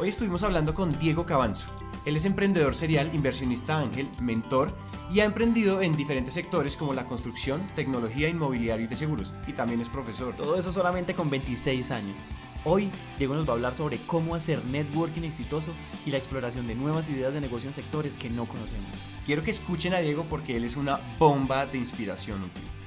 Hoy estuvimos hablando con Diego Cabanzo. Él es emprendedor serial, inversionista ángel, mentor y ha emprendido en diferentes sectores como la construcción, tecnología, inmobiliario y de seguros. Y también es profesor. Todo eso solamente con 26 años. Hoy Diego nos va a hablar sobre cómo hacer networking exitoso y la exploración de nuevas ideas de negocio en sectores que no conocemos. Quiero que escuchen a Diego porque él es una bomba de inspiración útil.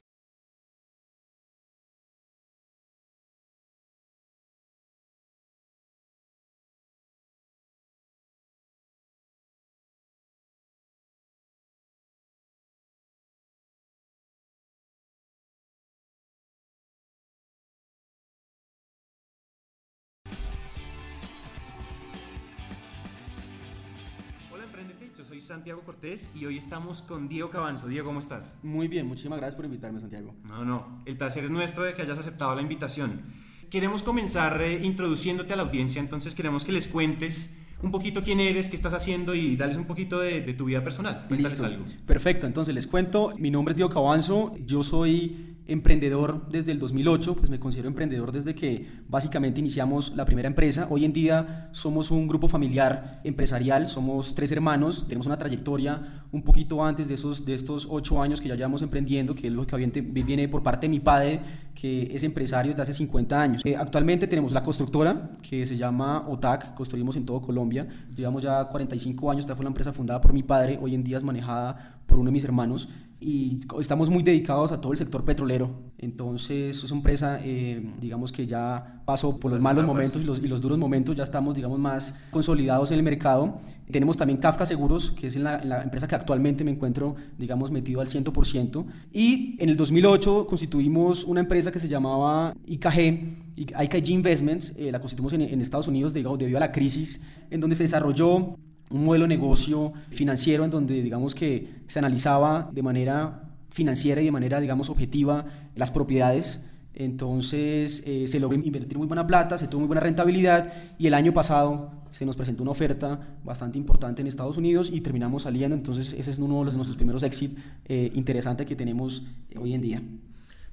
Cortés y hoy estamos con Diego Cabanzo. Diego, ¿cómo estás? Muy bien, muchísimas gracias por invitarme, Santiago. No, no, el placer es nuestro de que hayas aceptado la invitación. Queremos comenzar eh, introduciéndote a la audiencia, entonces queremos que les cuentes un poquito quién eres, qué estás haciendo y darles un poquito de, de tu vida personal. Cuéntales Listo. algo. Perfecto, entonces les cuento, mi nombre es Diego Cabanzo, yo soy emprendedor desde el 2008, pues me considero emprendedor desde que básicamente iniciamos la primera empresa. Hoy en día somos un grupo familiar empresarial, somos tres hermanos, tenemos una trayectoria un poquito antes de, esos, de estos ocho años que ya llevamos emprendiendo, que es lo que viene por parte de mi padre, que es empresario desde hace 50 años. Eh, actualmente tenemos la constructora, que se llama OTAC, construimos en todo Colombia, llevamos ya 45 años, esta fue la empresa fundada por mi padre, hoy en día es manejada por uno de mis hermanos y estamos muy dedicados a todo el sector petrolero. Entonces es una empresa, eh, digamos que ya pasó por los malos momentos y los, y los, duros momentos, ya estamos, digamos, más consolidados en el mercado. Tenemos también Kafka Seguros, que es en la, en la empresa que actualmente me encuentro, digamos, metido al 100%. Y en el 2008 constituimos una empresa que se llamaba IKG, IKG Investments, eh, la constituimos en, en Estados Unidos, digamos, debido a la crisis, en donde se desarrolló un modelo de negocio financiero en donde digamos que se analizaba de manera financiera y de manera digamos objetiva las propiedades entonces eh, se logró invertir muy buena plata, se tuvo muy buena rentabilidad y el año pasado se nos presentó una oferta bastante importante en Estados Unidos y terminamos saliendo, entonces ese es uno de los, nuestros primeros éxitos eh, interesantes que tenemos hoy en día.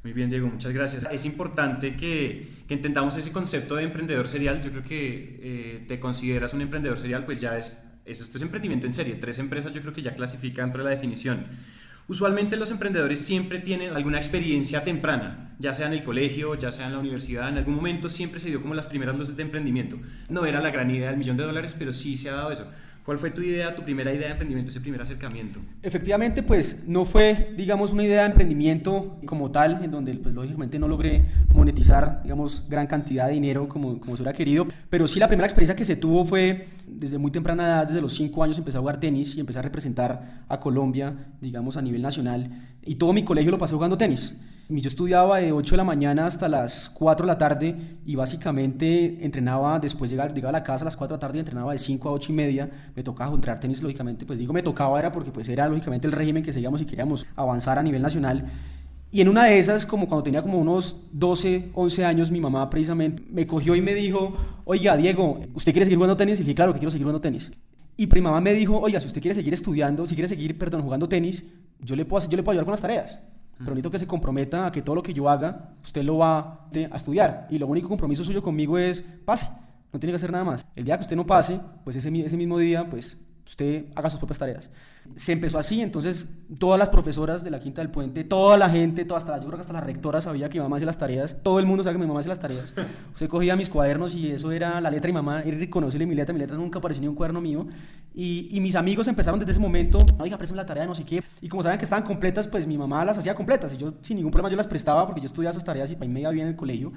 Muy bien, Diego, muchas gracias. Es importante que, que entendamos ese concepto de emprendedor serial. Yo creo que eh, te consideras un emprendedor serial, pues ya es esto es emprendimiento en serie. Tres empresas yo creo que ya clasifican dentro de la definición. Usualmente los emprendedores siempre tienen alguna experiencia temprana, ya sea en el colegio, ya sea en la universidad, en algún momento siempre se dio como las primeras luces de emprendimiento. No era la gran idea del millón de dólares, pero sí se ha dado eso. ¿Cuál fue tu idea, tu primera idea de emprendimiento, ese primer acercamiento? Efectivamente, pues no fue, digamos, una idea de emprendimiento como tal, en donde, pues lógicamente no logré monetizar, digamos, gran cantidad de dinero como, como se hubiera querido, pero sí la primera experiencia que se tuvo fue desde muy temprana edad, desde los 5 años empecé a jugar tenis y empecé a representar a Colombia, digamos, a nivel nacional, y todo mi colegio lo pasé jugando tenis. Yo estudiaba de 8 de la mañana hasta las 4 de la tarde y básicamente entrenaba, después llegaba, llegaba a la casa a las 4 de la tarde y entrenaba de 5 a 8 y media. Me tocaba entrenar tenis, lógicamente, pues digo me tocaba era porque pues era lógicamente el régimen que seguíamos y queríamos avanzar a nivel nacional. Y en una de esas, como cuando tenía como unos 12, 11 años, mi mamá precisamente me cogió y me dijo, oiga, Diego, ¿usted quiere seguir jugando tenis? Y dije, claro que quiero seguir jugando tenis. Y mi mamá me dijo, oiga, si usted quiere seguir estudiando, si quiere seguir, perdón, jugando tenis, yo le puedo, yo le puedo ayudar con las tareas pero necesito que se comprometa a que todo lo que yo haga, usted lo va a estudiar. Y lo único compromiso suyo conmigo es pase, no tiene que hacer nada más. El día que usted no pase, pues ese, ese mismo día, pues usted haga sus propias tareas. Se empezó así, entonces todas las profesoras de la Quinta del Puente, toda la gente, toda, hasta, yo creo que hasta la rectora sabía que mi mamá hacía las tareas, todo el mundo sabe que mi mamá hacía las tareas. Usted cogía mis cuadernos y eso era la letra de mi mamá, era reconocible mi letra, mi letra nunca apareció ni un cuaderno mío. Y, y mis amigos empezaron desde ese momento, oiga, préstame la tarea, no sé qué. Y como saben que estaban completas, pues mi mamá las hacía completas y yo sin ningún problema yo las prestaba porque yo estudiaba esas tareas y para mí me iba bien en el colegio.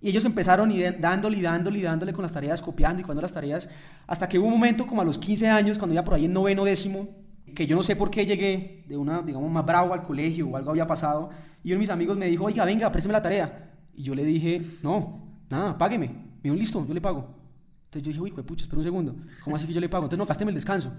Y ellos empezaron y dándole y dándole y dándole con las tareas, copiando y cuando las tareas, hasta que hubo un momento como a los 15 años, cuando ya por ahí en noveno décimo, que yo no sé por qué llegué de una, digamos, más bravo al colegio o algo había pasado, y uno de mis amigos me dijo, oiga, venga, présteme la tarea. Y yo le dije, no, nada, págueme. Me dijo, listo, yo le pago. Entonces yo dije, uy, pucha, espera un segundo, ¿cómo así que yo le pago? Entonces no, gásteme el descanso.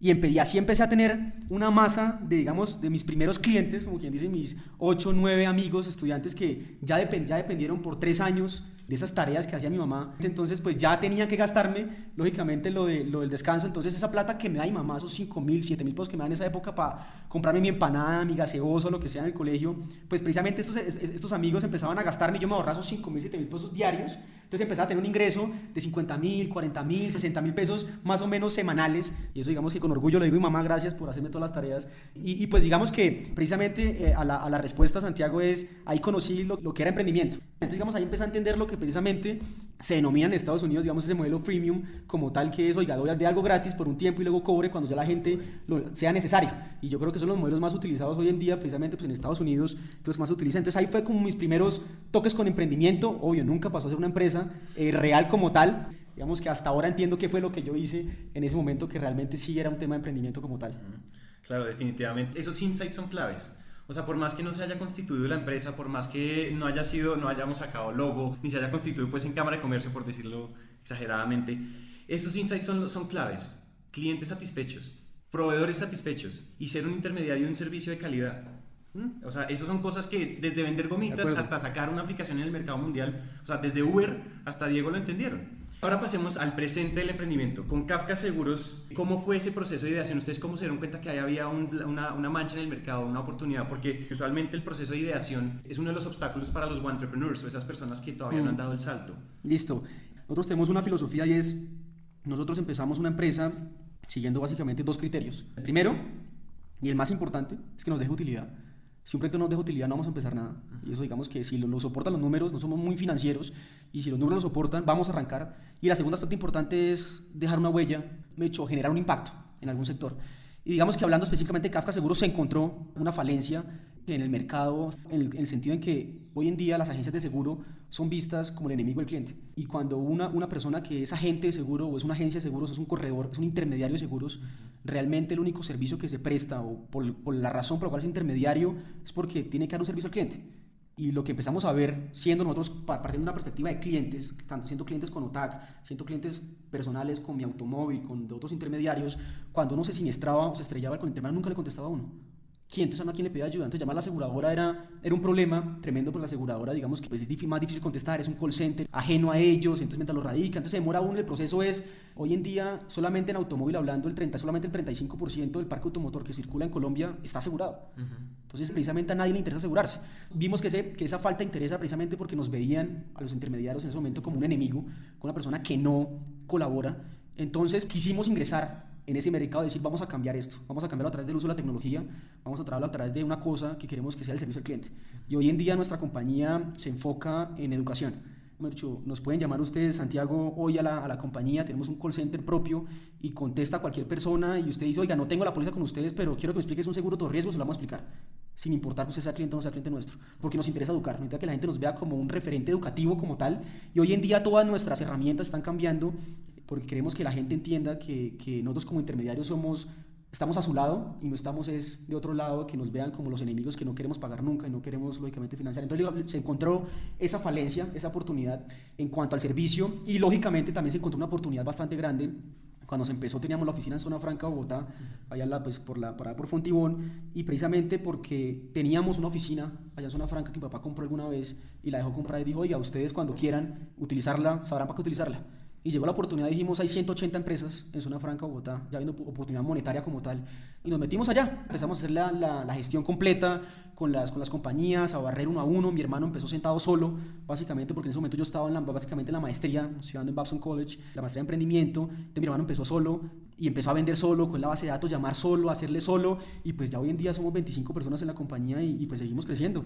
Y, y, así empecé a tener una masa de, digamos, de mis primeros clientes, como quien dice, mis 8, 9 amigos, estudiantes que ya dependieron por tres años de esas tareas que hacía mi mamá. Entonces, pues ya tenía que gastarme, lógicamente, lo, de, lo del descanso. Entonces, esa plata que me da mi mamá, esos 5 mil, 7 mil pesos que me dan en esa época para comprarme mi empanada, mi gaseoso, lo que sea en el colegio, pues precisamente estos, estos amigos empezaban a gastarme y yo me ahorraba esos 5 mil, 7 mil pesos diarios. Entonces empezaba a tener un ingreso de 50 mil, 40 mil, 60 mil pesos más o menos semanales. Y eso digamos que con orgullo le digo a mi mamá gracias por hacerme todas las tareas. Y, pues digamos que precisamente eh, a, la, a, la, respuesta, Santiago, es ahí conocí lo, lo que era emprendimiento. Entonces digamos ahí empecé a entender lo que precisamente se denomina en Estados Unidos, digamos, ese modelo freemium como tal que es, oiga, doy de algo gratis por un tiempo y luego cobre cuando ya la gente lo, sea necesario. Y yo creo que son los modelos más utilizados hoy en día, precisamente pues en Estados Unidos, los más se utilizan. Entonces ahí fue como mis primeros toques con emprendimiento. Obvio, nunca pasó a ser una empresa eh, real como tal. Digamos que hasta ahora entiendo qué fue lo que yo hice en ese momento, que realmente sí era un tema de emprendimiento como tal. Claro, definitivamente. Esos insights son claves. O sea, por más que no se haya constituido la empresa, por más que no haya sido, no hayamos sacado logo, ni se haya constituido pues en Cámara de Comercio, por decirlo exageradamente, esos insights son, son claves. Clientes satisfechos, proveedores satisfechos y ser un intermediario de un servicio de calidad. ¿Mm? O sea, esas son cosas que desde vender gomitas hasta sacar una aplicación en el mercado mundial, o sea, desde Uber hasta Diego lo entendieron. Ahora pasemos al presente del emprendimiento. Con Kafka Seguros, ¿cómo fue ese proceso de ideación? ¿Ustedes cómo se dieron cuenta que ahí había una, una, mancha en el mercado, una oportunidad? Porque usualmente el proceso de ideación es uno de los obstáculos para los entrepreneurs o esas personas que todavía no han mm. dado el salto. Listo. Nosotros tenemos una filosofía y es, nosotros empezamos una empresa siguiendo básicamente dos criterios. El primero, y el más importante, es que nos deje utilidad. Si un proyecto no nos deja utilidad, no vamos a empezar nada. Y eso digamos que si lo, soportan los números, no somos muy financieros, y si los números lo soportan, vamos a arrancar. Y la segunda aspecto importante es dejar una huella, de hecho, generar un impacto en algún sector. Y digamos que hablando específicamente de Kafka Seguro, se encontró una falencia en el mercado, en el, sentido en que hoy en día las agencias de seguro son vistas como el enemigo del cliente. Y cuando una, una persona que es agente de seguro o es una agencia de seguros, es un corredor, es un intermediario de seguros, realmente el único servicio que se presta o por, por la razón por la cual es intermediario es porque tiene que dar un servicio al cliente. Y lo que empezamos a ver, siendo nosotros partiendo de una perspectiva de clientes, tanto siendo clientes con OTAC, siendo clientes personales con mi automóvil, con de otros intermediarios, cuando uno se siniestraba o se estrellaba con el tema, nunca le contestaba a uno. ¿Quién entonces a quién le pedía ayuda? Entonces llamar a la aseguradora era, era un problema tremendo porque la aseguradora, digamos que pues, es más difícil contestar, es un call center ajeno a ellos, entonces mientras lo radica, entonces se demora uno, el proceso es, hoy en día solamente en automóvil hablando, el 30, solamente el 35% del parque automotor que circula en Colombia está asegurado. Entonces precisamente a nadie le interesa asegurarse. Vimos que, ese, que esa falta de interés precisamente porque nos veían a los intermediarios en ese momento como un enemigo, como una persona que no colabora. Entonces quisimos ingresar en ese mercado decir vamos a cambiar esto, vamos a cambiarlo a través del uso de la tecnología, vamos a traerlo a través de una cosa que queremos que sea el servicio al cliente. Y hoy en día nuestra compañía se enfoca en educación. Nos pueden llamar ustedes, Santiago, hoy a la, a la, compañía, tenemos un call center propio y contesta a cualquier persona y usted dice, oiga, no tengo la póliza con ustedes, pero quiero que me expliques un seguro de riesgo, se lo vamos a explicar, sin importar que usted sea cliente o no sea cliente nuestro, porque nos interesa educar, nos interesa que la gente nos vea como un referente educativo como tal, y hoy en día todas nuestras herramientas están cambiando porque queremos que la gente entienda que, que, nosotros como intermediarios somos, estamos a su lado y no estamos es de otro lado, que nos vean como los enemigos que no queremos pagar nunca y no queremos lógicamente financiar. Entonces se encontró esa falencia, esa oportunidad en cuanto al servicio y lógicamente también se encontró una oportunidad bastante grande cuando se empezó teníamos la oficina en Zona Franca, Bogotá, allá la, pues, por, la, por, por Fontibón, y precisamente porque teníamos una oficina allá en Zona Franca que mi papá compró alguna vez y la dejó comprar y dijo, oiga, ustedes cuando quieran utilizarla, sabrán para qué utilizarla y llegó la oportunidad, dijimos, hay 180 empresas en Zona Franca, Bogotá, ya viendo oportunidad monetaria como tal, y nos metimos allá, empezamos a hacer la, la, gestión completa con las, con las compañías, a barrer uno a uno, mi hermano empezó sentado solo, básicamente porque en ese momento yo estaba en la, básicamente en la maestría, estudiando en Babson College, la maestría de emprendimiento, entonces mi hermano empezó solo y empezó a vender solo, con la base de datos, llamar solo, hacerle solo, y pues ya hoy en día somos 25 personas en la compañía y pues seguimos creciendo.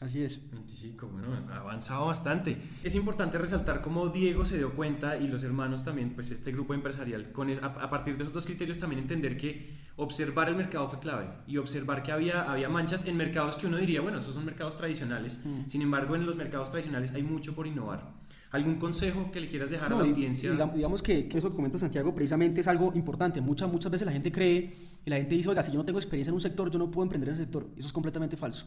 Así es. 25, bueno, ha avanzado bastante. Es importante resaltar cómo Diego se dio cuenta y los hermanos también, pues este grupo empresarial, con a, partir de esos dos criterios también entender que observar el mercado fue clave y observar que había, había manchas en mercados que uno diría, bueno, esos son mercados tradicionales. Mm. Sin embargo, en los mercados tradicionales hay mucho por innovar. ¿Algún consejo que le quieras dejar a la audiencia? Digamos, que, que, eso que comenta Santiago precisamente es algo importante. Muchas, muchas veces la gente cree y la gente dice, oiga, si yo no tengo experiencia en un sector, yo no puedo emprender en ese sector. Eso es completamente falso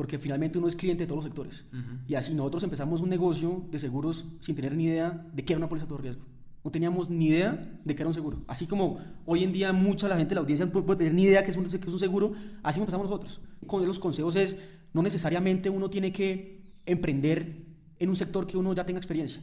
porque finalmente uno es cliente de todos los sectores. Y así nosotros empezamos un negocio de seguros sin tener ni idea de qué era una póliza de todo riesgo. No teníamos ni idea de qué era un seguro. Así como hoy en día mucha la gente la audiencia no puede tener ni idea que es un, que es un seguro, así empezamos nosotros. Con los consejos es, no necesariamente uno tiene que emprender en un sector que uno ya tenga experiencia.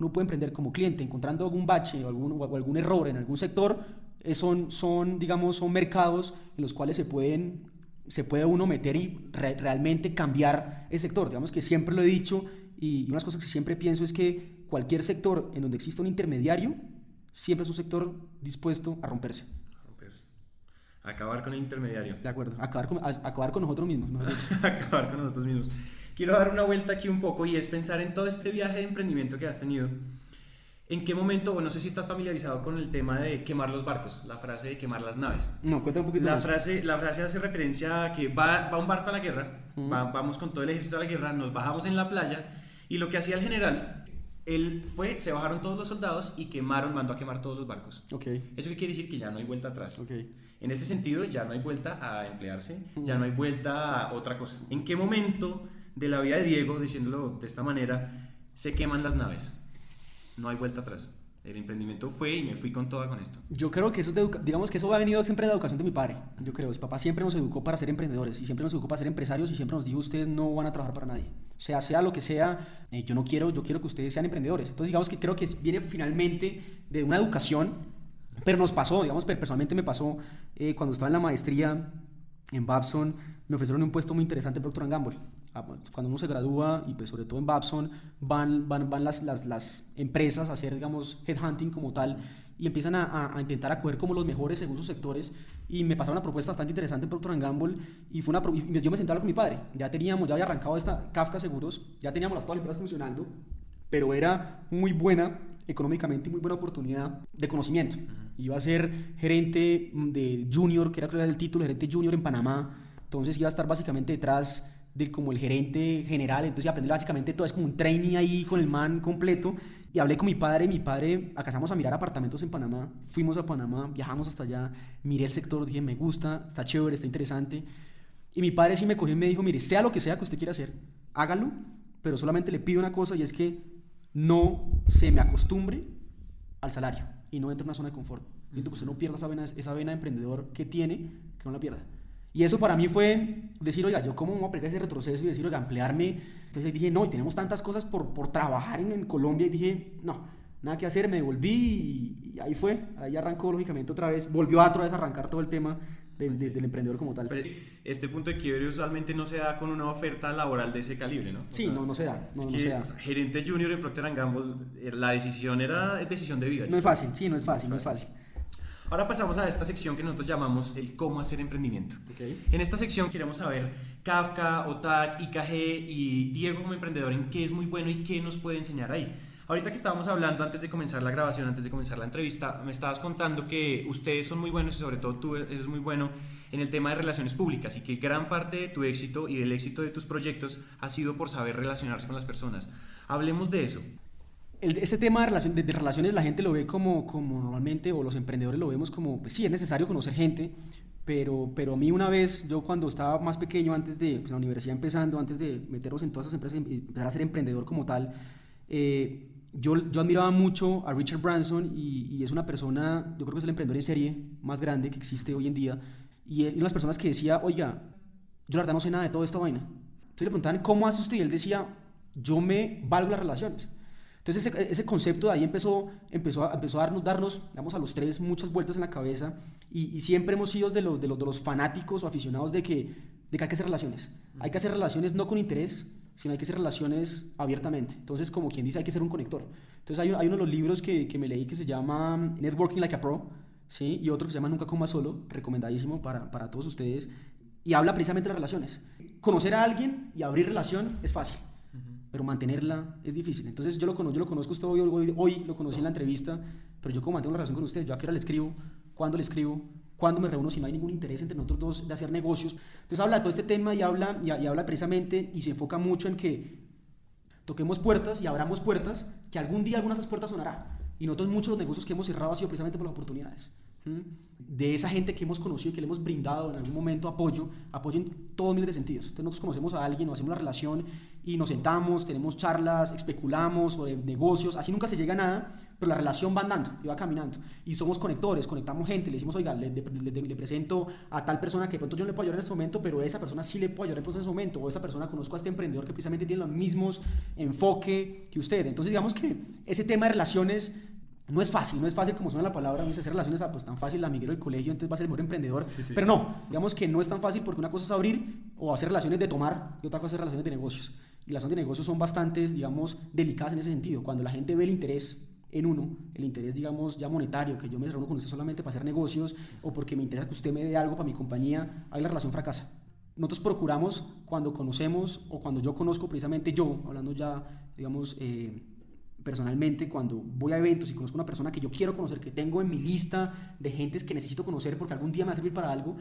Uno puede emprender como cliente, encontrando algún bache o algún, o algún error en algún sector, eh, son, son, digamos, son mercados en los cuales se pueden se puede uno meter y realmente cambiar el sector. Digamos que siempre lo he dicho y unas cosas que siempre pienso es que cualquier sector en donde exista un intermediario, siempre es un sector dispuesto a romperse. Acabar con el intermediario. De acuerdo, acabar con, acabar con nosotros mismos. acabar con nosotros mismos. Quiero dar una vuelta aquí un poco y es pensar en todo este viaje de emprendimiento que has tenido. ¿En qué momento, bueno, no sé si estás familiarizado con el tema de quemar los barcos, la frase de quemar las naves? No, cuéntame un poquito la Frase, la frase hace referencia a que va, va un barco a la guerra, vamos con todo el ejército a la guerra, nos bajamos en la playa y lo que hacía el general él fue, se bajaron todos los soldados y quemaron, mandó a quemar todos los barcos. Okay. ¿Eso qué quiere decir? Que ya no hay vuelta atrás. Okay. En este sentido, ya no hay vuelta a emplearse, ya no hay vuelta a otra cosa. ¿En qué momento de la vida de Diego, diciéndolo de esta manera, se queman las naves? No hay vuelta atrás. El emprendimiento fue y me fui con toda con esto. Yo creo que eso, digamos que eso ha venido siempre de la educación de mi padre. Yo creo, mi papá siempre nos educó para ser emprendedores y siempre nos educó para ser empresarios y siempre nos dijo, ustedes no van a trabajar para nadie. O sea, sea lo que sea, eh, yo no quiero, yo quiero que ustedes sean emprendedores. Entonces, digamos que creo que viene finalmente de una educación, pero nos pasó, digamos, personalmente me pasó eh, cuando estaba en la maestría en Babson, me ofrecieron un puesto muy interesante en Procter Gamble. Ah, cuando uno se gradúa, y pues sobre todo en Babson, van, van, van las, las, las empresas a hacer, digamos, headhunting como tal, y empiezan a, a, intentar acoger como los mejores según sus sectores. Y me pasaron una propuesta bastante interesante en Procter Gamble, y, fue una, y yo me senté con mi padre. Ya teníamos, ya había arrancado esta Kafka Seguros, ya teníamos las todas las empresas funcionando, pero era muy buena económicamente y muy buena oportunidad de conocimiento. Iba a ser gerente de junior, que era, creo el título, gerente junior en Panamá. Entonces iba a estar básicamente detrás de como el gerente general, entonces aprender básicamente todo, es como un trainee ahí con el man completo. Y hablé con mi padre, mi padre, acasamos a mirar apartamentos en Panamá, fuimos a Panamá, viajamos hasta allá, miré el sector, dije, me gusta, está chévere, está interesante. Y mi padre sí me cogió y me dijo, mire, sea lo que sea que usted quiera hacer, hágalo, pero solamente le pido una cosa y es que no se me acostumbre al salario y no entre en una zona de confort. Siento que usted no pierda esa vena, esa vena de emprendedor que tiene, que no la pierda. Y eso para mí fue decir, oiga, yo cómo me voy a pegar ese retroceso y decir, oiga, emplearme. Entonces dije, no, y tenemos tantas cosas por, por trabajar en, en, Colombia. Y dije, no, nada que hacer, me devolví y, ahí fue. Ahí arrancó lógicamente otra vez, volvió a otra vez a arrancar todo el tema del, del emprendedor como tal. este punto de quiebre usualmente no se da con una oferta laboral de ese calibre, ¿no? sí, no, no se da. No, no se da. gerente junior en Procter Gamble, eh, la decisión era decisión de vida. No es fácil, sí, no es fácil, no es fácil. Ahora pasamos a esta sección que nosotros llamamos el cómo hacer emprendimiento. En esta sección queremos saber Kafka, Otak, IKG y Diego como emprendedor en qué es muy bueno y qué nos puede enseñar ahí. Ahorita que estábamos hablando antes de comenzar la grabación, antes de comenzar la entrevista, me estabas contando que ustedes son muy buenos y sobre todo tú eres muy bueno en el tema de relaciones públicas y que gran parte de tu éxito y del éxito de tus proyectos ha sido por saber relacionarse con las personas. Hablemos de eso este tema de, de, relaciones la gente lo ve como, como normalmente, o los emprendedores lo vemos como, pues sí, es necesario conocer gente, pero, pero a mí una vez, yo cuando estaba más pequeño, antes de pues, la universidad empezando, antes de meternos en todas esas empresas y empezar a ser emprendedor como tal, eh, yo, yo admiraba mucho a Richard Branson y, y, es una persona, yo creo que es el emprendedor en serie más grande que existe hoy en día, y él, una de las personas que decía, oiga, yo la verdad no sé nada de toda esta vaina. Entonces le preguntaban, ¿cómo hace usted? Y él decía, yo me valgo las relaciones. Entonces ese, ese, concepto de ahí empezó, empezó, a, empezó a darnos, darnos, digamos, a los tres muchas vueltas en la cabeza y, y siempre hemos sido de los, de, los, de los fanáticos o aficionados de que, de que hay que hacer relaciones. Hay que hacer relaciones no con interés, sino hay que hacer relaciones abiertamente. Entonces, como quien dice, hay que ser un conector. Entonces hay, hay uno de los libros que, que me leí que se llama Networking Like a Pro, ¿sí? y otro que se llama Nunca Coma Solo, recomendadísimo para, para todos ustedes, y habla precisamente de las relaciones. Conocer a alguien y abrir relación es fácil pero mantenerla es difícil. Entonces yo lo conozco, yo lo conozco usted hoy, hoy, hoy, lo conocí en la entrevista, pero yo como mantengo una relación con usted, yo a qué hora le escribo, cuándo le escribo, cuándo me reúno si no hay ningún interés entre nosotros dos de hacer negocios. Entonces habla de todo este tema y habla, y, y habla precisamente y se enfoca mucho en que toquemos puertas y abramos puertas, que algún día alguna de esas puertas sonará. Y nosotros muchos de los negocios que hemos cerrado ha sido precisamente por las oportunidades. De esa gente que hemos conocido y que le hemos brindado en algún momento apoyo, apoyo en todos miles de sentidos. Entonces nosotros conocemos a alguien o hacemos una relación y nos sentamos, tenemos charlas, especulamos sobre negocios, así nunca se llega a nada, pero la relación va andando y va caminando. Y somos conectores, conectamos gente, le decimos, oiga, le, le, presento a tal persona que de pronto yo no le puedo ayudar en este momento, pero esa persona sí le puedo ayudar en este momento, o esa persona conozco a este emprendedor que precisamente tiene los mismos enfoque que usted. Entonces digamos que ese tema de relaciones no es fácil, no es fácil como suena la palabra, dice hacer relaciones, ah, pues tan fácil, la amiguero del colegio, entonces va a ser el mejor emprendedor. Pero no, digamos que no es tan fácil porque una cosa es abrir o hacer relaciones de tomar y otra cosa es relaciones de negocios. Y las relaciones de negocios son bastante, digamos, delicadas en ese sentido. Cuando la gente ve el interés en uno, el interés, digamos, ya monetario, que yo me reúno con usted solamente para hacer negocios o porque me interesa que usted me dé algo para mi compañía, ahí la relación fracasa. Nosotros procuramos cuando conocemos o cuando yo conozco precisamente yo, hablando ya, digamos, eh, personalmente, cuando voy a eventos y conozco una persona que yo quiero conocer, que tengo en mi lista de gentes que necesito conocer porque algún día me va a servir para algo,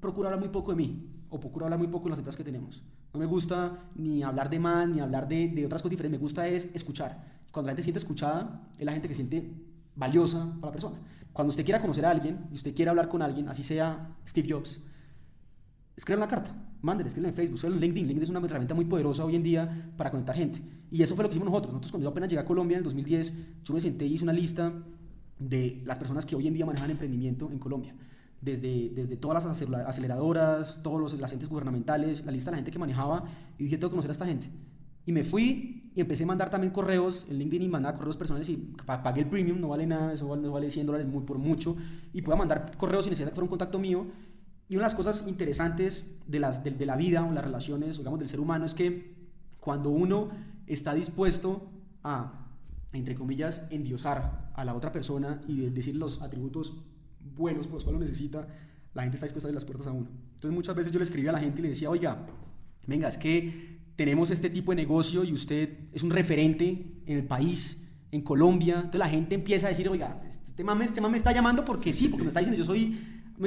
procuro hablar muy poco de mí o procuro hablar muy poco de las empresas que tenemos. No me gusta ni hablar de más, ni hablar de, otras cosas diferentes, me gusta es escuchar. Cuando la gente siente escuchada, es la gente que siente valiosa para la persona. Cuando usted quiera conocer a alguien y usted quiera hablar con alguien, así sea Steve Jobs, escriban una carta, mándele, escriban en Facebook, escriban en LinkedIn. LinkedIn es una herramienta muy poderosa hoy en día para conectar gente. Y eso fue lo que hicimos nosotros. Nosotros cuando yo apenas llegué a Colombia en el 2010, yo me senté y hice una lista de las personas que hoy en día manejan emprendimiento en Colombia. Desde, desde todas las aceleradoras, todos los, las entes gubernamentales, la lista de la gente que manejaba, y dije, tengo que conocer a esta gente. Y me fui y empecé a mandar también correos en LinkedIn y mandaba correos personales y pagué el premium, no vale nada, eso no vale 100 dólares muy, por mucho, y puedo mandar correos sin necesidad que fuera un contacto mío y una de las cosas interesantes de, las, de, la vida o las relaciones, digamos, del ser humano es que cuando uno está dispuesto a, entre comillas, endiosar a la otra persona y decir los atributos buenos por los cuales lo necesita, la gente está dispuesta a abrir las puertas a uno. Entonces muchas veces yo le escribía a la gente y le decía, oiga, venga, es que tenemos este tipo de negocio y usted es un referente en el país, en Colombia. Entonces la gente empieza a decir, oiga, este mame, este me está llamando porque sí, porque me está diciendo, yo soy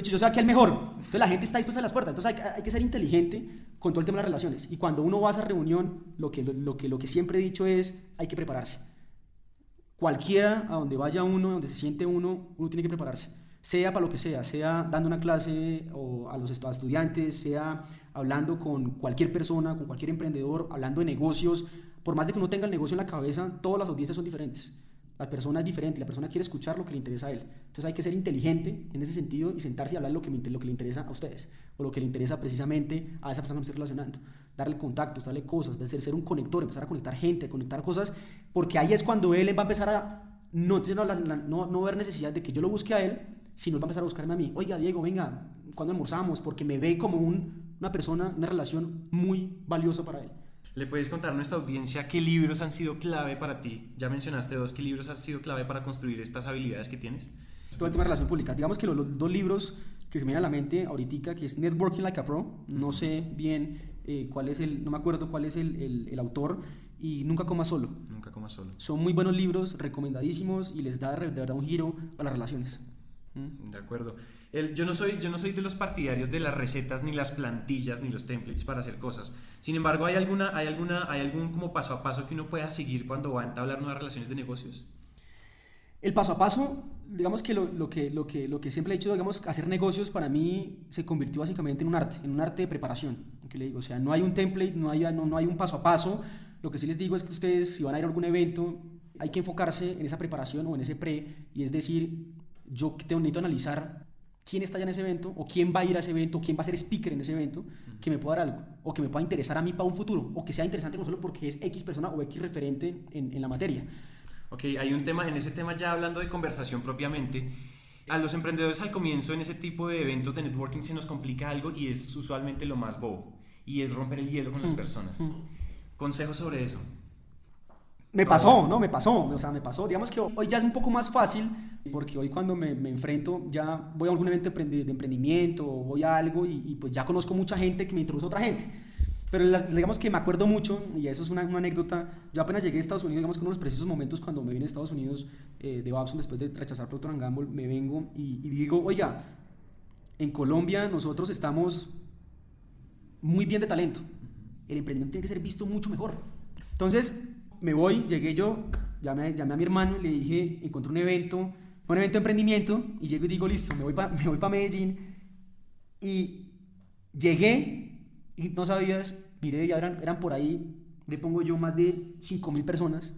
yo soy aquí el mejor. Entonces la gente está dispuesta a las puertas. Entonces hay, hay, que ser inteligente con todo el tema de las relaciones. Y cuando uno va a esa reunión, lo que, lo, que, lo que siempre he dicho es, hay que prepararse. Cualquiera a donde vaya uno, donde se siente uno, uno tiene que prepararse. Sea para lo que sea, sea dando una clase o a los estudiantes, sea hablando con cualquier persona, con cualquier emprendedor, hablando de negocios. Por más de que uno tenga el negocio en la cabeza, todas las audiencias son diferentes. La persona es diferente, la persona quiere escuchar lo que le interesa a él. Entonces hay que ser inteligente en ese sentido y sentarse y hablar lo que, lo que le interesa a ustedes o lo que le interesa precisamente a esa persona que estoy relacionando. Darle contactos, darle cosas, de ser, ser un conector, empezar a conectar gente, a conectar cosas, porque ahí es cuando él va a empezar a no, no, no ver necesidad de que yo lo busque a él, sino él va a empezar a buscarme a mí. Oiga, Diego, venga, cuando almorzamos? Porque me ve como un, una persona, una relación muy valiosa para él. ¿Le puedes contar a nuestra audiencia qué libros han sido clave para ti? Ya mencionaste dos, ¿qué libros han sido clave para construir estas habilidades que tienes? Todo el tema de relación pública. Digamos que los, dos libros que se me vienen a la mente ahorita, que es Networking Like a Pro, no sé bien eh, cuál es el, no me acuerdo cuál es el, el, autor, y Nunca Coma Solo. Nunca Coma Solo. Son muy buenos libros, recomendadísimos, y les da de verdad un giro a las relaciones. De acuerdo yo, no soy, yo no soy de los partidarios de las recetas, ni las plantillas, ni los templates para hacer cosas. Sin embargo, ¿hay, alguna, hay, alguna, hay algún como paso a paso que uno pueda seguir cuando va a entablar nuevas relaciones de negocios? El paso a paso, digamos que lo, lo, que, lo, que, lo que siempre he dicho, digamos, hacer negocios para mí se convirtió básicamente en un arte, en un arte de preparación. Que le digo, o sea, no hay un template, no hay, no, no hay un paso a paso. Lo que sí les digo es que ustedes, si van a ir a algún evento, hay que enfocarse en esa preparación o en ese pre, y es decir, yo necesito analizar quién está ya en ese evento, o quién va a ir a ese evento, o quién va a ser speaker en ese evento, que me pueda dar algo, o que me pueda interesar a mí para un futuro, o que sea interesante no solo porque es X persona o X referente en, en la materia. Ok, hay un tema, en ese tema ya hablando de conversación propiamente, a los emprendedores al comienzo en ese tipo de eventos de networking se nos complica algo y es usualmente lo más bobo, y es romper el hielo con las personas. Consejos sobre eso. Me pasó, ¿no? Me pasó, o sea, me pasó. Digamos que hoy ya es un poco más fácil, porque hoy cuando me, enfrento, ya voy a algún evento de emprendimiento, voy a algo y, pues ya conozco mucha gente que me introduce a otra gente. Pero digamos que me acuerdo mucho, y eso es una, anécdota, yo apenas llegué a Estados Unidos, digamos que uno de los precisos momentos cuando me vine a Estados Unidos eh, de Babson después de rechazar Procter Gamble, me vengo y, y digo, oiga, en Colombia nosotros estamos muy bien de talento, el emprendimiento tiene que ser visto mucho mejor. Entonces, me voy, llegué yo, llamé, llamé a mi hermano y le dije, encontré un evento, un evento de emprendimiento, y llego y digo, listo, me voy para me voy Medellín. Y llegué y no sabías miré, ya eran, eran por ahí, le pongo yo más de 5.000 personas,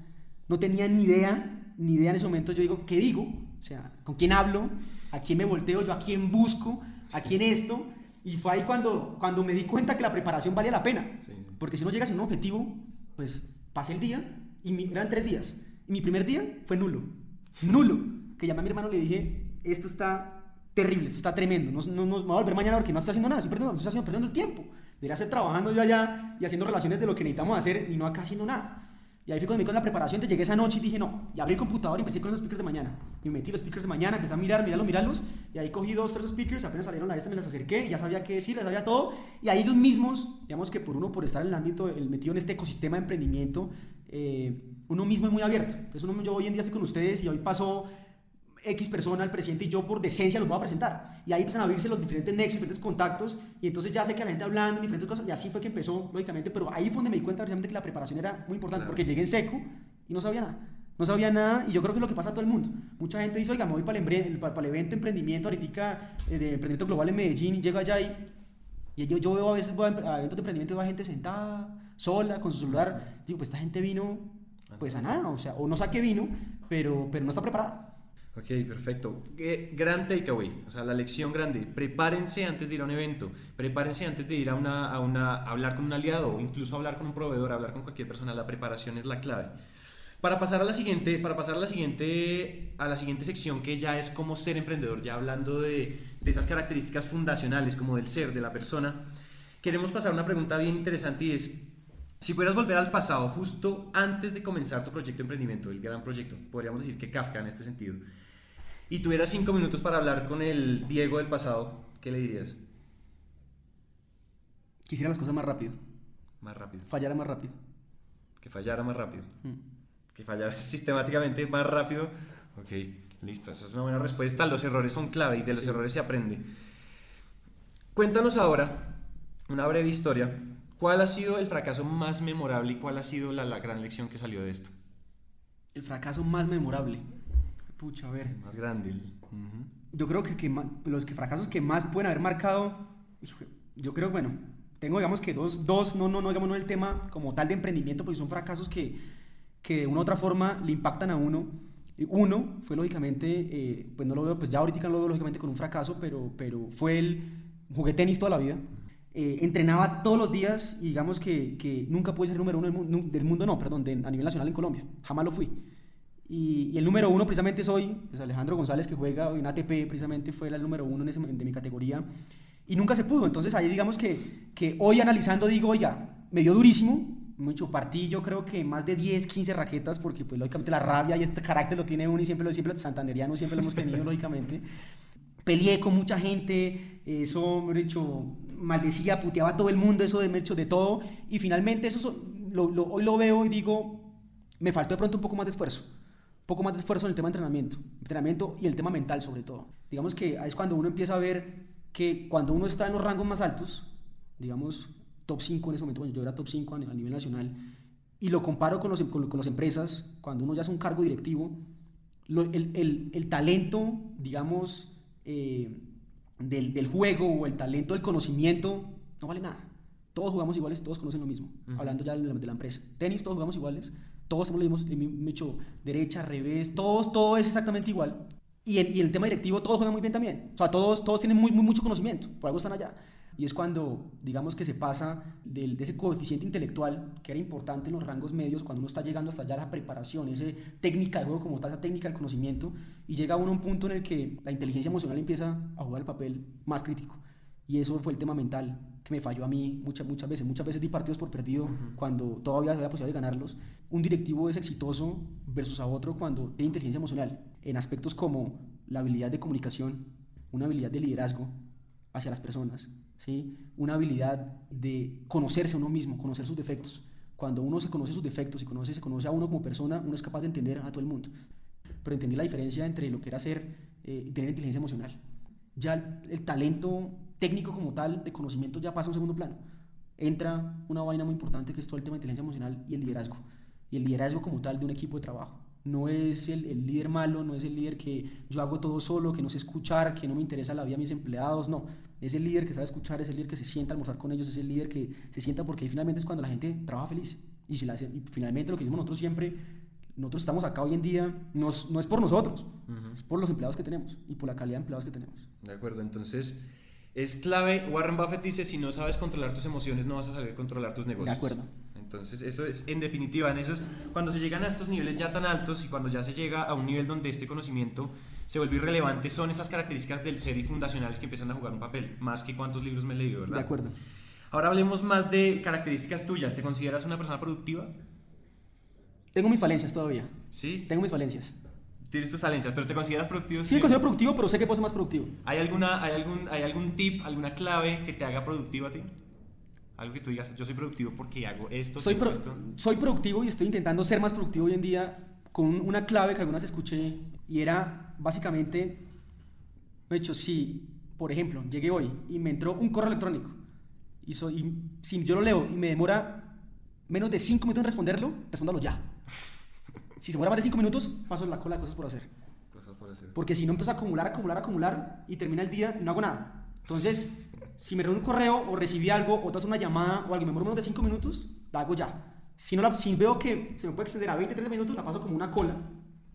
no tenía ni idea, ni idea en ese momento, yo digo, ¿qué digo? O sea, ¿con quién hablo? ¿A quién me volteo? ¿Yo a quién busco? ¿A quién esto? Y fue ahí cuando, cuando me di cuenta que la preparación valía la pena. Porque si no llegas a un objetivo, pues pasé el día y mi, eran tres días. Y mi primer día fue nulo. Nulo. Que llamé a mi hermano y le dije, esto está terrible, esto está tremendo. No, no, no, me voy a volver mañana porque no estoy haciendo nada, estoy perdiendo, estoy perdiendo el tiempo. Debería estar trabajando yo allá y haciendo relaciones de lo que necesitamos hacer y no acá haciendo nada. Y ahí fui cuando me con la preparación, te llegué esa noche y dije, no, y abrí el computador y empecé con los speakers de mañana. Y me metí los speakers de mañana, empecé a mirar, mirarlos, mirarlos, y ahí cogí dos, tres speakers, apenas salieron a esta, me las acerqué, ya sabía qué decir, ya sabía todo, y ahí ellos mismos, digamos que por uno, por estar en el ámbito, el metido en este ecosistema de emprendimiento, eh, uno mismo es muy abierto. Entonces uno, yo hoy en día estoy con ustedes y hoy pasó X persona, el presidente y yo por decencia los voy a presentar. Y ahí empiezan a abrirse los diferentes nexos, diferentes contactos, y entonces ya sé que la gente hablando en diferentes cosas, y así fue que empezó, lógicamente, pero ahí fue donde me di cuenta realmente que la preparación era muy importante, porque llegué en seco y no sabía nada. No sabía nada, y yo creo que es lo que pasa a todo el mundo. Mucha gente dice, oiga, me voy para el, para el evento de emprendimiento, ahorita eh, de emprendimiento global en Medellín, y llego allá y, y yo, yo veo a veces voy a eventos de emprendimiento y va gente sentada, sola, con su celular. Digo, pues esta gente vino pues a nada, o sea, o no saque vino, pero, pero no está preparada. Ok, perfecto. Gran takeaway, o sea, la lección grande. Prepárense antes de ir a un evento, prepárense antes de ir a, una, a, una, hablar con un aliado o incluso hablar con un proveedor, hablar con cualquier persona. La preparación es la clave. Para pasar a la siguiente, para pasar a la siguiente, a la siguiente sección que ya es cómo ser emprendedor, ya hablando de, de esas características fundacionales como del ser, de la persona, queremos pasar a una pregunta bien interesante y es, si pudieras volver al pasado justo antes de comenzar tu proyecto de emprendimiento, el gran proyecto, podríamos decir que Kafka en este sentido, y tuvieras cinco minutos para hablar con el Diego del pasado, ¿qué le dirías? Quisiera las cosas más rápido. Más rápido. Fallara más rápido. Que fallara más rápido. Mm. Que fallara sistemáticamente más rápido. Ok, listo. Esa es una buena respuesta. Los errores son clave y de los errores se aprende. Cuéntanos ahora una breve historia. ¿Cuál ha sido el fracaso más memorable y cuál ha sido la, la gran lección que salió de esto? El fracaso más memorable. Pucha, a ver. Más grande. Yo creo que, que, los que fracasos que más pueden haber marcado, yo creo, bueno, tengo digamos que dos, dos no, no, no digamos no el tema como tal de emprendimiento, porque son fracasos que, que de una u otra forma le impactan a uno. Uno fue lógicamente, eh, pues no lo veo, pues ya ahorita no lo veo lógicamente con un fracaso, pero, pero fue el, jugué tenis toda la vida. Eh, entrenaba todos los días y digamos que, que nunca pude ser el número uno del mundo, del mundo no, perdón, a nivel nacional en Colombia. Jamás lo fui. Y, el número uno precisamente soy, pues Alejandro González, que juega en ATP, precisamente fue el número uno en ese, de mi categoría. Y nunca se pudo. Entonces ahí digamos que, que hoy analizando digo, oiga, me dio durísimo. Mucho partí, yo creo que más de 10, 15 raquetas, porque pues lógicamente la rabia y este carácter lo tiene uno y siempre lo siempre santanderiano siempre lo hemos tenido, lógicamente. Peleé con mucha gente, eso, me he dicho, maldecía, puteaba a todo el mundo, eso de, hecho, de todo. Y finalmente eso lo, hoy lo veo y digo, me faltó de pronto un poco más de esfuerzo poco más de esfuerzo en el tema de entrenamiento, entrenamiento y el tema mental sobre todo. Digamos que es cuando uno empieza a ver que cuando uno está en los rangos más altos, digamos top 5 en ese momento, yo era top 5 a nivel nacional, y lo comparo con, los, con, las empresas, cuando uno ya es un cargo directivo, el, el, el, talento, digamos, eh, del, del, juego o el talento del conocimiento no vale nada. Todos jugamos iguales, todos conocen lo mismo, hablando ya de la, de la empresa. Tenis, todos jugamos iguales, todos hemos el mismo hecho derecha, revés, todos, todo es exactamente igual. Y en, y el tema directivo todos juegan muy bien también. O sea, todos, todos tienen muy, muy, mucho conocimiento, por algo están allá. Y es cuando, digamos, que se pasa del, de ese coeficiente intelectual, que era importante en los rangos medios, cuando uno está llegando hasta allá la preparación, esa técnica de juego como tal, esa técnica del conocimiento, y llega uno a un punto en el que la inteligencia emocional empieza a jugar el papel más crítico. Y eso fue el tema mental que me falló a mí muchas, muchas veces. Muchas veces di partidos por perdido cuando todavía había la posibilidad de ganarlos. Un directivo es exitoso versus a otro cuando tiene inteligencia emocional en aspectos como la habilidad de comunicación, una habilidad de liderazgo hacia las personas, ¿sí? una habilidad de conocerse a uno mismo, conocer sus defectos. Cuando uno se conoce sus defectos y conoce, se conoce a uno como persona, uno es capaz de entender a todo el mundo. Pero entendí la diferencia entre lo que era ser eh, y tener inteligencia emocional. Ya el talento técnico como tal, de conocimiento, ya pasa a un segundo plano. Entra una vaina muy importante que es todo el tema de inteligencia emocional y el liderazgo. Y el liderazgo como tal de un equipo de trabajo. No es el, el, líder malo, no es el líder que yo hago todo solo, que no sé escuchar, que no me interesa la vida de mis empleados, no. Es el líder que sabe escuchar, es el líder que se sienta a almorzar con ellos, es el líder que se sienta porque finalmente es cuando la gente trabaja feliz. Y, si la, y finalmente lo que decimos nosotros siempre, nosotros estamos acá hoy en día, no, no es por nosotros, es por los empleados que tenemos y por la calidad de empleados que tenemos. De acuerdo, entonces es clave, Warren Buffett dice, si no sabes controlar tus emociones, no vas a saber controlar tus negocios. De acuerdo. Entonces, eso es, en definitiva, en esos, cuando se llegan a estos niveles ya tan altos y cuando ya se llega a un nivel donde este conocimiento se vuelve irrelevante, son esas características del ser y fundacionales que empiezan a jugar un papel, más que cuántos libros me he leído, ¿verdad? De acuerdo. Ahora hablemos más de características tuyas. ¿Te consideras una persona productiva? Tengo mis falencias todavía. ¿Sí? Tengo mis falencias. Tienes tus falencias, pero ¿te consideras productivo? Sí, me considero productivo, pero sé que puedo ser más productivo. ¿Hay, alguna, hay, algún, ¿Hay algún tip, alguna clave que te haga productivo a ti? Algo que tú digas, yo soy productivo porque hago esto. Soy, tengo esto. soy productivo y estoy intentando ser más productivo hoy en día con una clave que algunas escuché y era básicamente, de hecho, si, por ejemplo, llegué hoy y me entró un correo electrónico y, soy, y si yo lo leo y me demora menos de 5 minutos en responderlo, respóndalo ya. Si se demora más de 5 minutos, paso la cola de cosas por hacer. Cosas por hacer. Porque si no empiezo a acumular, acumular, acumular y termina el día no hago nada. Entonces, si me reúno un correo o recibí algo o te haces una llamada o algo y me demora menos de 5 minutos, la hago ya. Si, no la, si veo que se me puede extender a 20, 30 minutos, la paso como una cola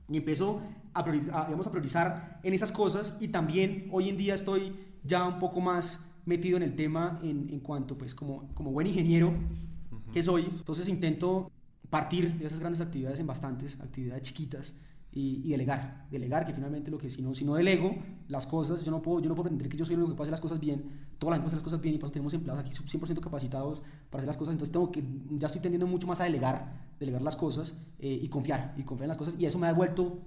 y empiezo a priorizar, digamos, a priorizar en esas cosas y también hoy en día estoy ya un poco más metido en el tema en, en cuanto, pues, como, como buen ingeniero que soy, entonces intento partir de esas grandes actividades en bastantes actividades chiquitas y, delegar, delegar que finalmente lo que si no, si no delego las cosas, yo no puedo, yo no puedo pretender que yo soy el único que puede hacer las cosas bien, toda la gente puede hacer las cosas bien y pues tenemos empleados aquí 100% capacitados para hacer las cosas, entonces tengo que, ya estoy tendiendo mucho más a delegar, delegar las cosas eh, y confiar, y confiar en las cosas y eso me ha vuelto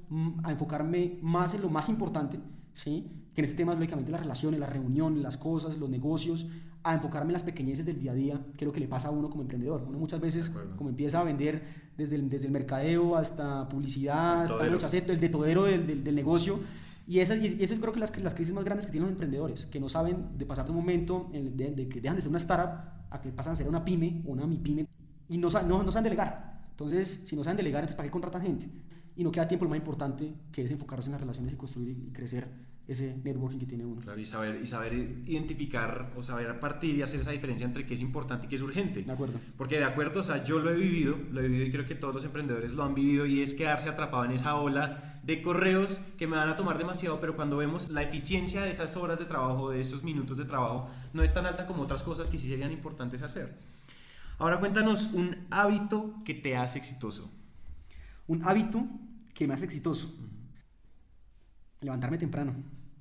a enfocarme más en lo más importante, ¿sí? que en este tema es lógicamente las relaciones, las reuniones, las cosas, los negocios, a enfocarme en las pequeñeces del día a día, que es lo que le pasa a uno como emprendedor. Uno muchas veces, como empieza a vender desde el, desde el mercadeo hasta publicidad, el hasta el chaceto, el detodero del, del, del negocio. Y esas, y esas creo que las, las crisis más grandes que tienen los emprendedores, que no saben de pasar de un momento de, de, que dejan de ser una startup a que pasan a ser una pyme o una mi pyme y no, no, no saben delegar. Entonces, si no saben delegar, entonces ¿para qué contratan gente? Y no queda tiempo lo más importante, que es enfocarse en las relaciones y construir y crecer ese networking que tiene uno. Claro, y saber, y saber identificar o saber partir y hacer esa diferencia entre qué es importante y qué es urgente. De acuerdo. Porque de acuerdo, o sea, yo lo he vivido, lo he vivido y creo que todos los emprendedores lo han vivido y es quedarse atrapado en esa ola de correos que me van a tomar demasiado, pero cuando vemos la eficiencia de esas horas de trabajo, de esos minutos de trabajo, no es tan alta como otras cosas que sí serían importantes hacer. Ahora cuéntanos un hábito que te hace exitoso. Un hábito que me hace exitoso. Levantarme temprano.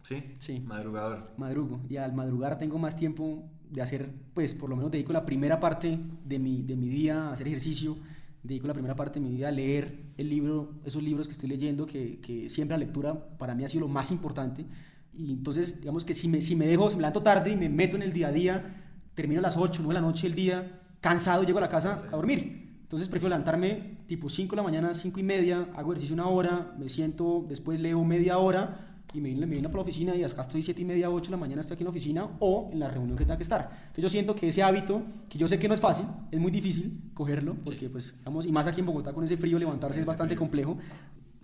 ¿Sí? Sí. Madrugador. Madrugo. Y al madrugar tengo más tiempo de hacer, pues por lo menos dedico la primera parte de mi, de mi día a hacer ejercicio, dedico la primera parte de mi día a leer el libro, esos libros que estoy leyendo, que, que siempre la lectura para mí ha sido lo más importante. Y entonces, digamos que si me, si me dejo, si me levanto tarde y me meto en el día a día, termino a las 8, 9 de la noche el día, cansado, llego a la casa a dormir. Entonces prefiero levantarme tipo 5 de la mañana, 5 y media, hago ejercicio una hora, me siento, después leo media hora y me, me vino por la oficina y acá estoy 7 y media, 8 de la mañana estoy aquí en la oficina o en la reunión que tenga que estar. Entonces yo siento que ese hábito, que yo sé que no es fácil, es muy difícil cogerlo, porque sí. pues, digamos, y más aquí en Bogotá con ese frío levantarse es bastante frío. complejo.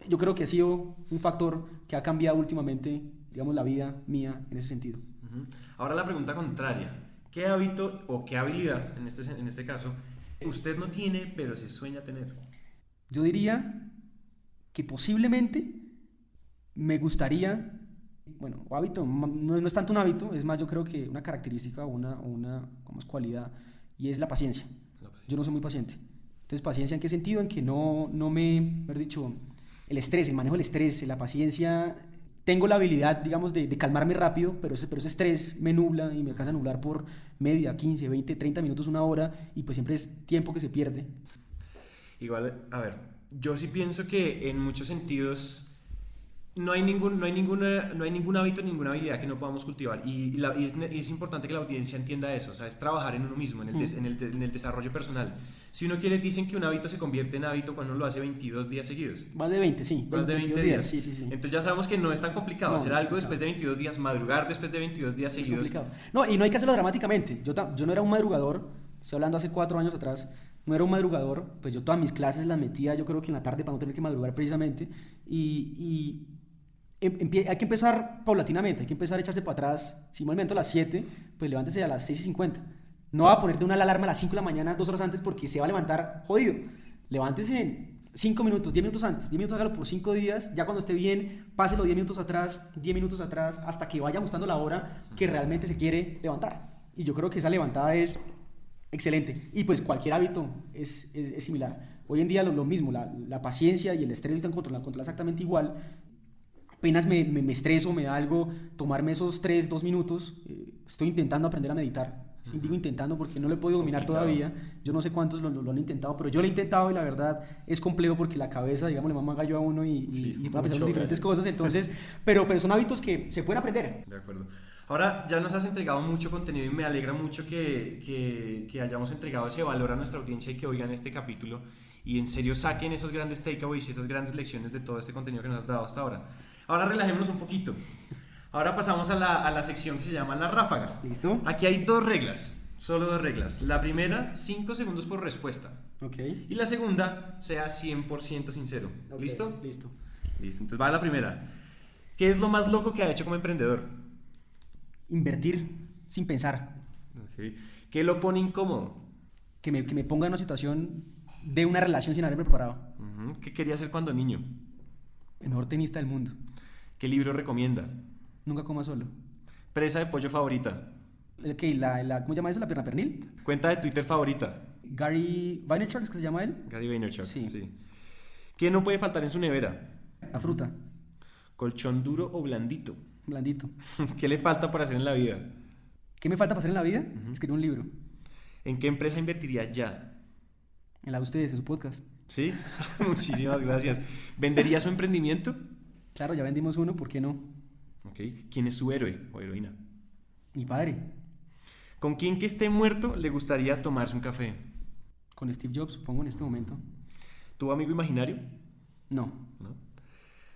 Yo creo que ha sido un factor que ha cambiado últimamente, digamos, la vida mía en ese sentido. Ahora la pregunta contraria. ¿Qué hábito o qué habilidad, en este, en este caso, usted no tiene, pero se sueña tener? Yo diría que posiblemente me gustaría, bueno, o hábito, no, no, es tanto un hábito, es más yo creo que una característica o una, una como es cualidad, y es la paciencia. la paciencia. Yo no soy muy paciente. Entonces, paciencia en qué sentido? En que no, no me, mejor dicho, el estrés, el manejo del estrés, la paciencia, tengo la habilidad, digamos, de, calmarme rápido, pero ese, pero ese estrés me nubla y me alcanza a nublar por media, 15, 20, 30 minutos, una hora, y pues siempre es tiempo que se pierde. Igual, a ver, yo sí pienso que en muchos sentidos no hay ningún, no hay ninguna, no hay ningún hábito, ninguna habilidad que no podamos cultivar. Y, y, la, y, es, y, es, importante que la audiencia entienda eso. O sea, es trabajar en uno mismo, en el, des, en, el, en el, desarrollo personal. Si uno quiere, dicen que un hábito se convierte en hábito cuando uno lo hace 22 días seguidos. Más de 20, sí. Más de 20 días. días. Sí, sí, sí. Entonces ya sabemos que no es tan complicado no, hacer algo después de 22 días, madrugar después de 22 días es seguidos. Complicado. No, y no hay que hacerlo dramáticamente. Yo, yo no era un madrugador, estoy hablando hace cuatro años atrás, no era un madrugador, pues yo todas mis clases las metía, yo creo que en la tarde para no tener que madrugar precisamente. y, y hay que empezar paulatinamente, hay que empezar a echarse para atrás. Si me a las 7, pues levántese a las 6 y 50. No va a poner de una alarma a las 5 de la mañana, dos horas antes, porque se va a levantar jodido. Levántese 5 minutos, 10 minutos antes, 10 minutos hágalo por 5 días, ya cuando esté bien, páselo 10 minutos atrás, 10 minutos atrás, hasta que vaya gustando la hora que realmente se quiere levantar. Y yo creo que esa levantada es excelente. Y pues cualquier hábito es, es, similar. Hoy en día lo, lo mismo, la, la, paciencia y el estrés están controlados exactamente igual. Apenas me, me, me, estreso, me da algo, tomarme esos 3, 2 minutos, eh, estoy intentando aprender a meditar Sí, digo intentando porque no lo he podido dominar todavía. Yo no sé cuántos lo, lo, han intentado, pero yo lo he intentado y la verdad es complejo porque la cabeza, digamos, le mama gallo a uno y, y, y pensar en diferentes cosas. Entonces, pero, pero son hábitos que se pueden aprender. De acuerdo. Ahora ya nos has entregado mucho contenido y me alegra mucho que, que, que, hayamos entregado ese valor a nuestra audiencia y que oigan este capítulo y en serio saquen esos grandes takeaways y esas grandes lecciones de todo este contenido que nos has dado hasta ahora. Ahora relajémonos un poquito. Ahora pasamos a la, a la sección que se llama la ráfaga. ¿Listo? Aquí hay dos reglas, solo dos reglas. La primera, 5 segundos por respuesta. Ok. Y la segunda, sea 100% sincero. ¿Listo? Listo. Listo. Entonces va a la primera. ¿Qué es lo más loco que ha hecho como emprendedor? Invertir sin pensar. Okay. ¿Qué lo pone incómodo? Que me, que me ponga en una situación de una relación sin haberme preparado. ¿Qué quería hacer cuando niño? El mejor tenista del mundo. ¿Qué libro recomienda? Nunca coma solo. Presa de pollo favorita. Okay, la, la, ¿Cómo se llama eso? ¿La pierna pernil? Cuenta de Twitter favorita. Gary Vaynerchuk, ¿es que se llama él? Gary Vaynerchuk, sí. sí. ¿Qué no puede faltar en su nevera? La fruta. ¿Colchón duro o blandito? Blandito. ¿Qué le falta por hacer en la vida? ¿Qué me falta para hacer en la vida? Escribir un libro. ¿En qué empresa invertiría ya? En la de ustedes, en su podcast. Sí, muchísimas gracias. ¿Vendería su emprendimiento? Claro, ya vendimos uno, ¿por qué no? ¿Quién es su héroe o heroína? Mi padre. ¿Con quién que esté muerto le gustaría tomarse un café? Con Steve Jobs, supongo, en este momento. ¿Tu amigo imaginario? No.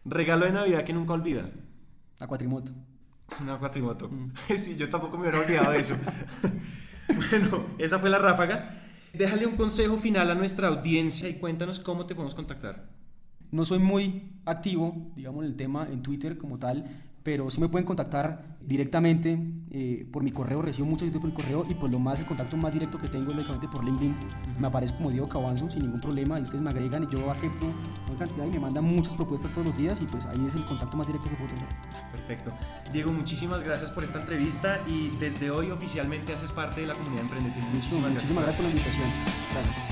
¿Regalo de Navidad que nunca olvida? A cuatrimoto. Una cuatrimoto. Mm. sí, yo tampoco me hubiera olvidado de eso. bueno, esa fue la ráfaga. Déjale un consejo final a nuestra audiencia y cuéntanos cómo te podemos contactar. No soy muy activo, digamos, en el tema en Twitter como tal, pero sí me pueden contactar directamente eh, por mi correo, recibo muchos por el correo y pues lo más, el contacto más directo que tengo es lógicamente por LinkedIn, me aparece como Diego Cabanzo sin ningún problema y ustedes me agregan y yo acepto una cantidad y me mandan muchas propuestas todos los días y pues ahí es el contacto más directo que puedo tener. Perfecto. Diego, muchísimas gracias por esta entrevista y desde hoy oficialmente haces parte de la comunidad emprendedora. Muchísimas, muchísimas gracias por la invitación. Gracias.